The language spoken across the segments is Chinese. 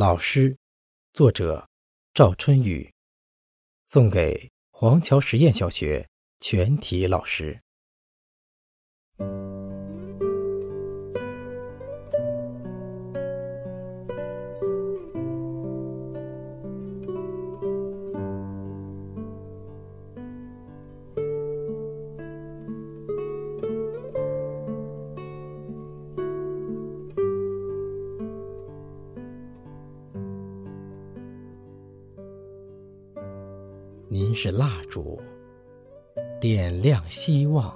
老师，作者赵春雨，送给黄桥实验小学全体老师。您是蜡烛，点亮希望；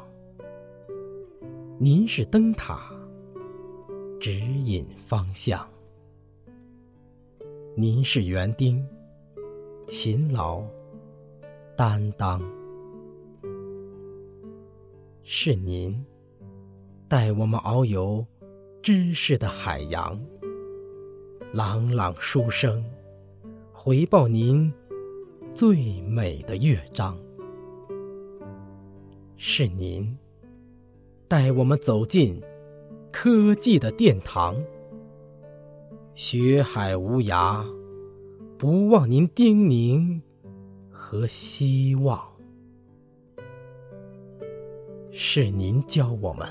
您是灯塔，指引方向；您是园丁，勤劳担当；是您带我们遨游知识的海洋，朗朗书声，回报您。最美的乐章，是您带我们走进科技的殿堂。学海无涯，不忘您叮咛和希望。是您教我们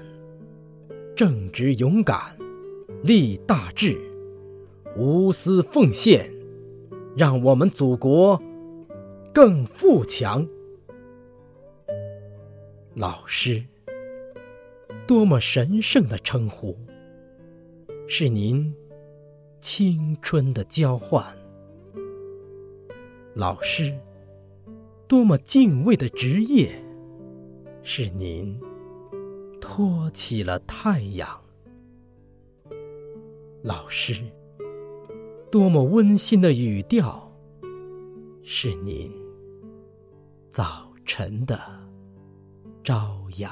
正直勇敢、立大志、无私奉献，让我们祖国。更富强，老师，多么神圣的称呼！是您青春的交换，老师，多么敬畏的职业！是您托起了太阳，老师，多么温馨的语调！是您。早晨的朝阳，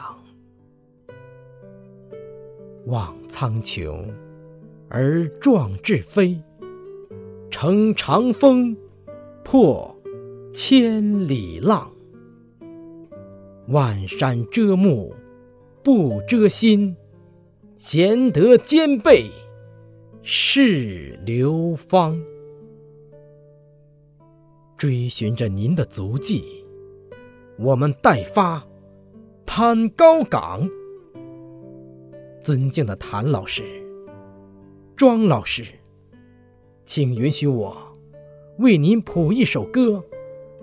望苍穹而壮志飞，乘长风破千里浪。万山遮目不遮心，贤德兼备是流芳。追寻着您的足迹。我们待发，攀高岗。尊敬的谭老师、庄老师，请允许我为您谱一首歌，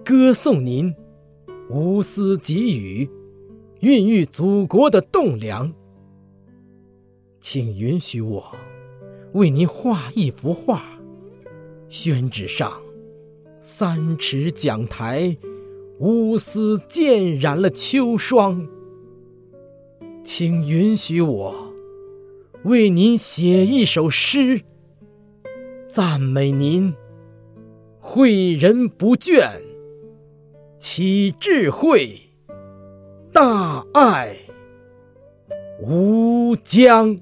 歌颂您无私给予、孕育祖国的栋梁。请允许我为您画一幅画，宣纸上三尺讲台。乌丝渐染了秋霜，请允许我为您写一首诗，赞美您诲人不倦，启智慧，大爱无疆。